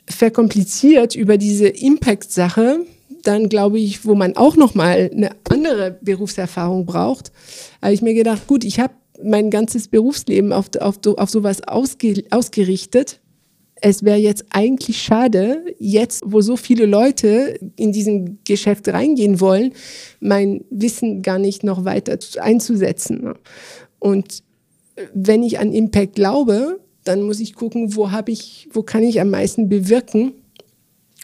verkompliziert über diese Impact-Sache, dann glaube ich, wo man auch nochmal eine andere Berufserfahrung braucht, habe ich mir gedacht, gut, ich habe mein ganzes Berufsleben auf, auf, auf sowas ausge, ausgerichtet. es wäre jetzt eigentlich schade, jetzt, wo so viele Leute in diesem Geschäft reingehen wollen, mein Wissen gar nicht noch weiter einzusetzen. Und wenn ich an Impact glaube, dann muss ich gucken, wo habe ich, wo kann ich am meisten bewirken.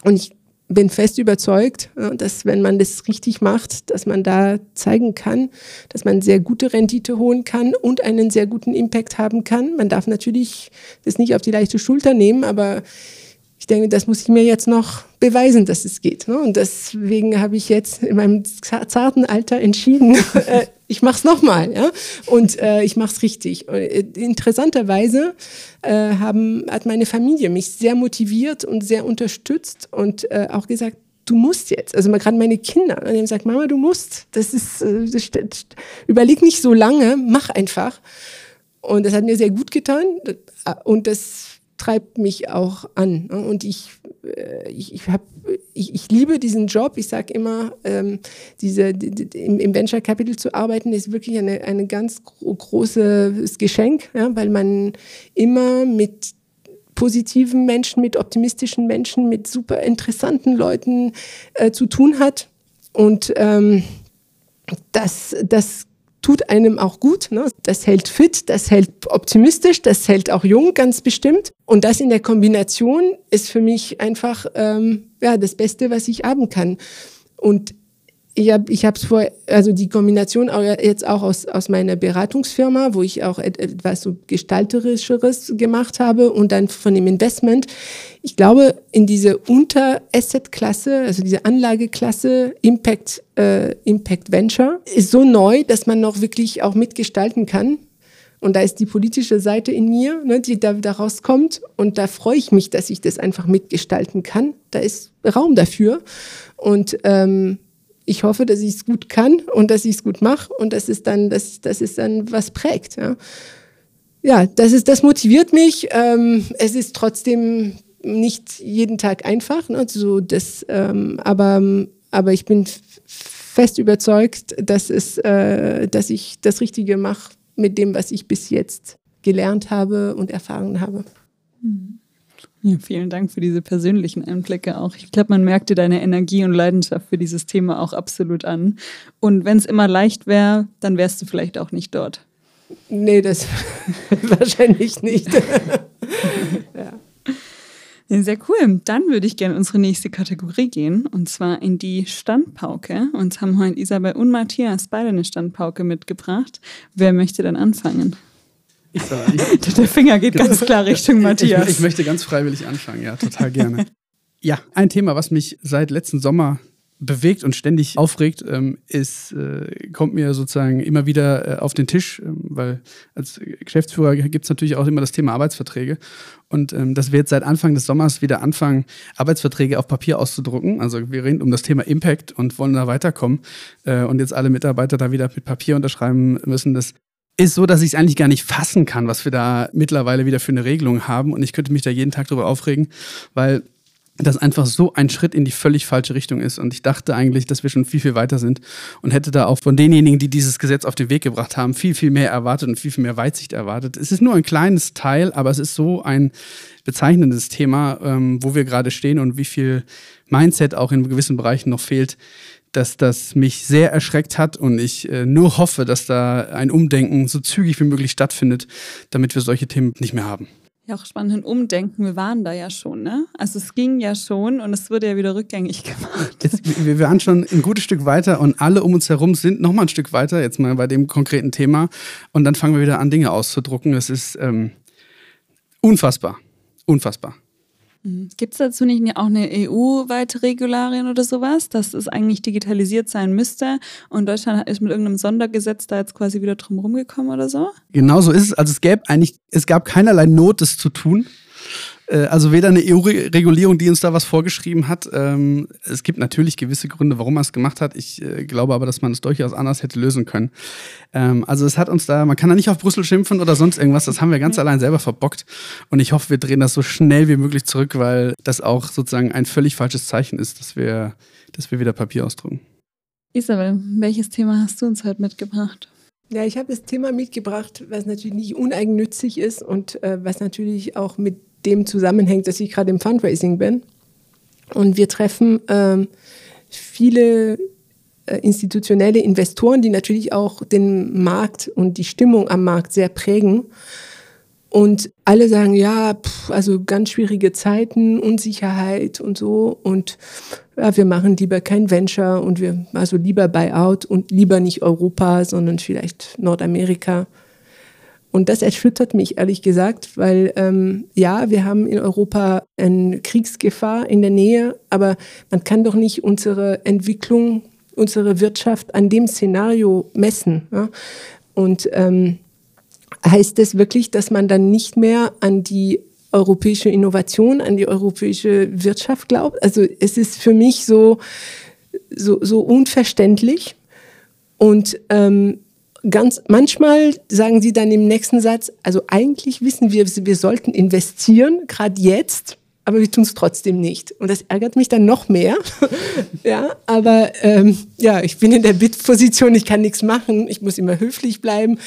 Und ich bin fest überzeugt, dass wenn man das richtig macht, dass man da zeigen kann, dass man sehr gute Rendite holen kann und einen sehr guten Impact haben kann. Man darf natürlich das nicht auf die leichte Schulter nehmen, aber denke, das muss ich mir jetzt noch beweisen, dass es geht. Ne? Und deswegen habe ich jetzt in meinem zarten Alter entschieden, äh, ich mache es nochmal. Ja? Und äh, ich mache es richtig. Äh, interessanterweise äh, haben, hat meine Familie mich sehr motiviert und sehr unterstützt und äh, auch gesagt, du musst jetzt. Also gerade meine Kinder, die haben gesagt, Mama, du musst. Das ist, äh, das, überleg nicht so lange, mach einfach. Und das hat mir sehr gut getan. Und das treibt mich auch an. Ne? Und ich, äh, ich, ich, hab, ich, ich liebe diesen Job. Ich sage immer, ähm, diese, die, die, im, im, Venture Capital zu arbeiten, ist wirklich eine, eine ganz gro großes Geschenk, ja, weil man immer mit positiven Menschen, mit optimistischen Menschen, mit super interessanten Leuten äh, zu tun hat. Und ähm, das, das tut einem auch gut. Ne? Das hält fit, das hält optimistisch, das hält auch jung, ganz bestimmt. Und das in der Kombination ist für mich einfach ähm, ja, das Beste, was ich haben kann. Und ich habe ich es vor, also die Kombination auch jetzt auch aus, aus meiner Beratungsfirma, wo ich auch etwas so gestalterischeres gemacht habe und dann von dem Investment. Ich glaube, in diese Unter-Asset-Klasse, also diese Anlageklasse Impact, äh, Impact Venture, ist so neu, dass man noch wirklich auch mitgestalten kann. Und da ist die politische Seite in mir, ne, die da daraus kommt. Und da freue ich mich, dass ich das einfach mitgestalten kann. Da ist Raum dafür. Und ähm, ich hoffe, dass ich es gut kann und dass ich es gut mache und dass es dann, dass, dass es dann was prägt. Ja, ja das, ist, das motiviert mich. Ähm, es ist trotzdem nicht jeden Tag einfach, ne? so das, ähm, aber, aber ich bin fest überzeugt, dass, es, äh, dass ich das Richtige mache mit dem, was ich bis jetzt gelernt habe und erfahren habe. Mhm. Ja, vielen Dank für diese persönlichen Einblicke auch. Ich glaube, man merkt dir deine Energie und Leidenschaft für dieses Thema auch absolut an. Und wenn es immer leicht wäre, dann wärst du vielleicht auch nicht dort. Nee, das wahrscheinlich nicht. ja. Sehr cool. Dann würde ich gerne in unsere nächste Kategorie gehen, und zwar in die Standpauke. Uns haben heute Isabel und Matthias beide eine Standpauke mitgebracht. Wer möchte dann anfangen? Ich sag, ich, Der Finger geht ganz klar Richtung Matthias. Ich, ich, möchte ganz freiwillig anfangen, ja, total gerne. ja, ein Thema, was mich seit letzten Sommer bewegt und ständig aufregt, ähm, ist, äh, kommt mir sozusagen immer wieder äh, auf den Tisch, ähm, weil als Geschäftsführer gibt es natürlich auch immer das Thema Arbeitsverträge. Und ähm, dass wir jetzt seit Anfang des Sommers wieder anfangen, Arbeitsverträge auf Papier auszudrucken. Also wir reden um das Thema Impact und wollen da weiterkommen. Äh, und jetzt alle Mitarbeiter da wieder mit Papier unterschreiben müssen, das ist so, dass ich es eigentlich gar nicht fassen kann, was wir da mittlerweile wieder für eine Regelung haben. Und ich könnte mich da jeden Tag darüber aufregen, weil das einfach so ein Schritt in die völlig falsche Richtung ist. Und ich dachte eigentlich, dass wir schon viel, viel weiter sind und hätte da auch von denjenigen, die dieses Gesetz auf den Weg gebracht haben, viel, viel mehr erwartet und viel, viel mehr Weitsicht erwartet. Es ist nur ein kleines Teil, aber es ist so ein bezeichnendes Thema, ähm, wo wir gerade stehen und wie viel Mindset auch in gewissen Bereichen noch fehlt, dass das mich sehr erschreckt hat und ich äh, nur hoffe, dass da ein Umdenken so zügig wie möglich stattfindet, damit wir solche Themen nicht mehr haben. Ja, auch spannend, ein Umdenken. Wir waren da ja schon, ne? Also es ging ja schon und es wurde ja wieder rückgängig gemacht. Jetzt, wir waren schon ein gutes Stück weiter und alle um uns herum sind noch mal ein Stück weiter, jetzt mal bei dem konkreten Thema. Und dann fangen wir wieder an, Dinge auszudrucken. Es ist ähm, unfassbar. Unfassbar. Mhm. Gibt es dazu nicht auch eine EU-weite Regularien oder sowas, dass es eigentlich digitalisiert sein müsste und Deutschland ist mit irgendeinem Sondergesetz da jetzt quasi wieder drum rumgekommen oder so? Genau so ist es. Also es gäbe eigentlich, es gab keinerlei Not, das zu tun. Äh, also weder eine EU-Regulierung, die uns da was vorgeschrieben hat. Ähm, es gibt natürlich gewisse Gründe, warum man es gemacht hat. Ich äh, glaube aber, dass man es durchaus anders hätte lösen können. Ähm, also es hat uns da, man kann da nicht auf Brüssel schimpfen oder sonst irgendwas. Das haben wir ganz allein selber verbockt. Und ich hoffe, wir drehen das so schnell wie möglich zurück, weil das auch sozusagen ein völlig falsches Zeichen ist, dass wir, dass wir wieder Papier ausdrucken. Isabel, welches Thema hast du uns heute mitgebracht? Ja, ich habe das Thema mitgebracht, was natürlich nicht uneigennützig ist und äh, was natürlich auch mit dem zusammenhängt, dass ich gerade im Fundraising bin. Und wir treffen ähm, viele äh, institutionelle Investoren, die natürlich auch den Markt und die Stimmung am Markt sehr prägen. Und alle sagen, ja, pff, also ganz schwierige Zeiten, Unsicherheit und so. Und ja, wir machen lieber kein Venture und wir, also lieber Buyout und lieber nicht Europa, sondern vielleicht Nordamerika. Und das erschüttert mich ehrlich gesagt, weil ähm, ja, wir haben in Europa eine Kriegsgefahr in der Nähe, aber man kann doch nicht unsere Entwicklung, unsere Wirtschaft an dem Szenario messen. Ja? Und ähm, heißt das wirklich, dass man dann nicht mehr an die europäische Innovation, an die europäische Wirtschaft glaubt? Also es ist für mich so, so, so unverständlich. Und ähm, ganz manchmal sagen sie dann im nächsten Satz, also eigentlich wissen wir, wir sollten investieren, gerade jetzt, aber wir tun es trotzdem nicht. Und das ärgert mich dann noch mehr. ja, aber ähm, ja, ich bin in der Bit-Position, ich kann nichts machen, ich muss immer höflich bleiben.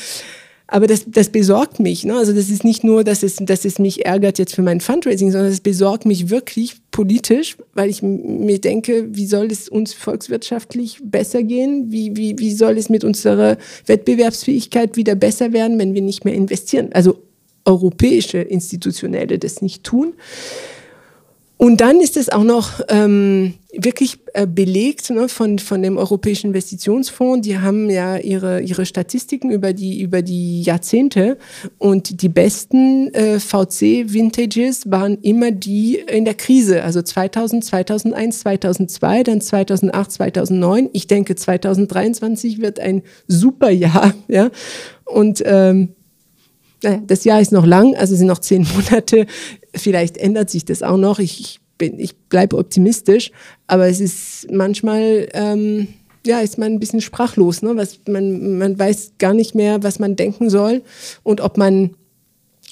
Aber das, das besorgt mich. Ne? Also das ist nicht nur, dass es, dass es mich ärgert jetzt für mein Fundraising, sondern es besorgt mich wirklich politisch, weil ich mir denke, wie soll es uns volkswirtschaftlich besser gehen? Wie, wie, wie soll es mit unserer Wettbewerbsfähigkeit wieder besser werden, wenn wir nicht mehr investieren? Also europäische Institutionelle das nicht tun. Und dann ist es auch noch ähm, wirklich äh, belegt ne, von, von dem Europäischen Investitionsfonds. Die haben ja ihre, ihre Statistiken über die, über die Jahrzehnte und die besten äh, VC-Vintages waren immer die in der Krise. Also 2000, 2001, 2002, dann 2008, 2009. Ich denke, 2023 wird ein super Jahr. Ja? Und ähm, das Jahr ist noch lang, also sind noch zehn Monate. Vielleicht ändert sich das auch noch. Ich, ich bin, ich bleibe optimistisch, aber es ist manchmal, ähm, ja, ist man ein bisschen sprachlos, ne? Was man, man weiß gar nicht mehr, was man denken soll und ob man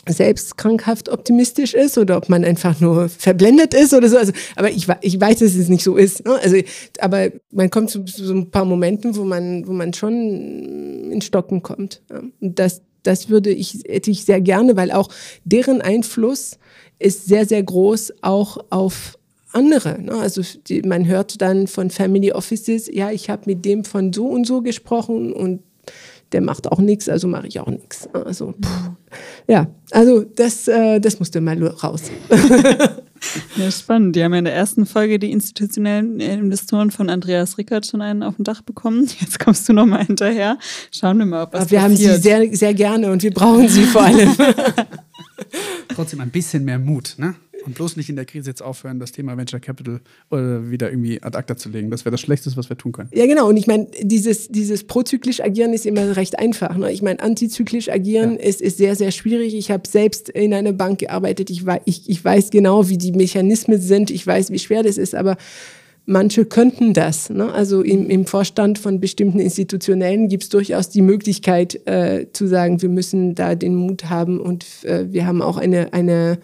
selbst krankhaft optimistisch ist oder ob man einfach nur verblendet ist oder so. Also, aber ich, ich weiß, dass es nicht so ist. Ne? Also, aber man kommt zu, zu so ein paar Momenten, wo man, wo man schon in Stocken kommt. Ja? Und das, das würde ich, hätte ich sehr gerne, weil auch deren Einfluss ist sehr, sehr groß auch auf andere. Ne? Also die, man hört dann von Family Offices, ja, ich habe mit dem von so und so gesprochen und der macht auch nichts, also mache ich auch nichts. Also, pff. ja, also das, äh, das musste mal raus. Ja, spannend. Die haben ja in der ersten Folge die institutionellen Investoren von Andreas Rickert schon einen auf dem Dach bekommen. Jetzt kommst du nochmal hinterher. Schauen wir mal, ob was Aber Wir passiert. haben sie sehr, sehr gerne und wir brauchen sie vor allem. Trotzdem ein bisschen mehr Mut, ne? Und bloß nicht in der Krise jetzt aufhören, das Thema Venture Capital oder wieder irgendwie ad acta zu legen. Das wäre das Schlechteste, was wir tun können. Ja, genau. Und ich meine, dieses, dieses prozyklisch agieren ist immer recht einfach. Ne? Ich meine, antizyklisch agieren ja. ist, ist sehr, sehr schwierig. Ich habe selbst in einer Bank gearbeitet. Ich, ich, ich weiß genau, wie die Mechanismen sind. Ich weiß, wie schwer das ist. Aber manche könnten das. Ne? Also im, im, Vorstand von bestimmten Institutionellen gibt es durchaus die Möglichkeit äh, zu sagen, wir müssen da den Mut haben und äh, wir haben auch eine, eine,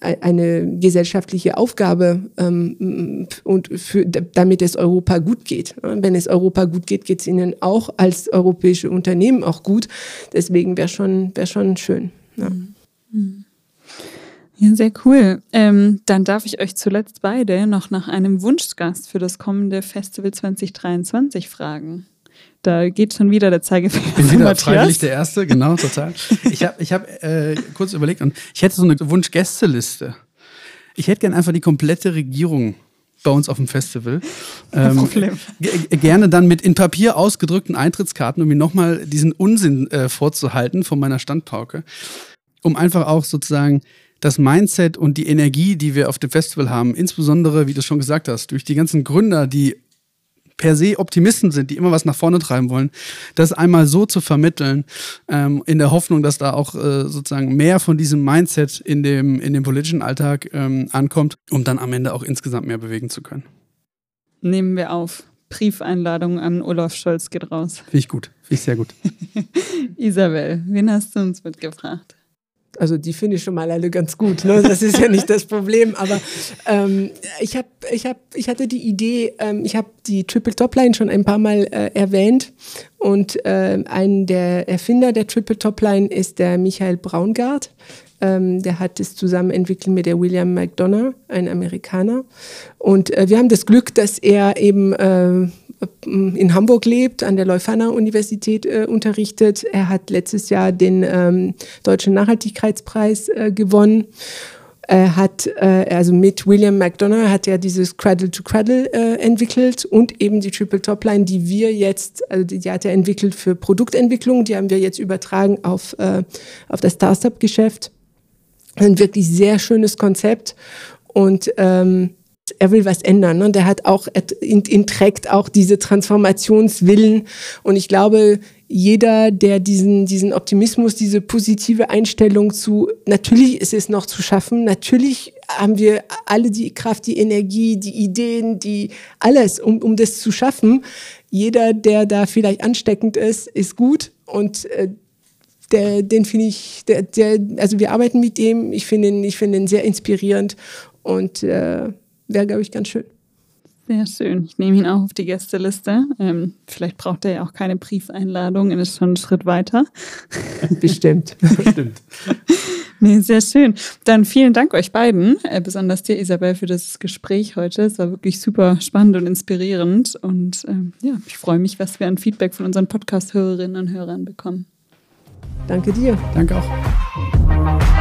eine gesellschaftliche Aufgabe ähm, und für, damit es Europa gut geht. Wenn es Europa gut geht, geht es ihnen auch als europäische Unternehmen auch gut. Deswegen wäre schon, wär schon schön. Ja. Ja, sehr cool. Ähm, dann darf ich euch zuletzt beide noch nach einem Wunschgast für das kommende Festival 2023 fragen. Da geht schon wieder der Zeigefinger. Ich bin wieder Matthias. freiwillig der Erste, genau, total. Ich habe ich hab, äh, kurz überlegt und ich hätte so eine Wunschgästeliste. Ich hätte gerne einfach die komplette Regierung bei uns auf dem Festival. Ähm, Problem. Gerne dann mit in Papier ausgedrückten Eintrittskarten, um mir nochmal diesen Unsinn äh, vorzuhalten von meiner Standpauke. Um einfach auch sozusagen das Mindset und die Energie, die wir auf dem Festival haben, insbesondere, wie du schon gesagt hast, durch die ganzen Gründer, die per se Optimisten sind, die immer was nach vorne treiben wollen, das einmal so zu vermitteln, ähm, in der Hoffnung, dass da auch äh, sozusagen mehr von diesem Mindset in dem, in dem politischen Alltag ähm, ankommt, um dann am Ende auch insgesamt mehr bewegen zu können. Nehmen wir auf. Briefeinladung an Olaf Scholz geht raus. Finde ich gut. Finde ich sehr gut. Isabel, wen hast du uns mitgebracht? Also die finde ich schon mal alle ganz gut. Ne? Das ist ja nicht das Problem. Aber ähm, ich habe, ich habe, ich hatte die Idee. Ähm, ich habe die Triple Top Line schon ein paar Mal äh, erwähnt und äh, ein der Erfinder der Triple Top Line ist der Michael Braungart. Ähm, der hat es zusammen entwickelt mit der William McDonough, ein Amerikaner. Und äh, wir haben das Glück, dass er eben äh, in Hamburg lebt, an der Leuphana Universität äh, unterrichtet. Er hat letztes Jahr den ähm, Deutschen Nachhaltigkeitspreis äh, gewonnen. Er hat, äh, also mit William McDonough hat er dieses Cradle to Cradle äh, entwickelt und eben die Triple Top Line, die wir jetzt, also die, die hat er entwickelt für Produktentwicklung, die haben wir jetzt übertragen auf, auf das Startup-Geschäft. Ein wirklich sehr schönes Konzept und ähm, er will was ändern. Ne? Der hat auch, in, in trägt auch diese Transformationswillen. Und ich glaube, jeder, der diesen, diesen Optimismus, diese positive Einstellung zu, natürlich ist es noch zu schaffen, natürlich haben wir alle die Kraft, die Energie, die Ideen, die alles, um, um das zu schaffen. Jeder, der da vielleicht ansteckend ist, ist gut und äh, der, den finde ich, der, der, also wir arbeiten mit dem, ich finde ihn, ich finde ihn sehr inspirierend und äh, wäre, glaube ich, ganz schön. Sehr schön. Ich nehme ihn auch auf die Gästeliste. Ähm, vielleicht braucht er ja auch keine Briefeinladung, er ist schon einen Schritt weiter. Bestimmt. Bestimmt. nee, sehr schön. Dann vielen Dank euch beiden, äh, besonders dir, Isabel, für das Gespräch heute. Es war wirklich super spannend und inspirierend. Und ähm, ja, ich freue mich, was wir an Feedback von unseren Podcast-Hörerinnen und Hörern bekommen. Danke dir. Danke auch.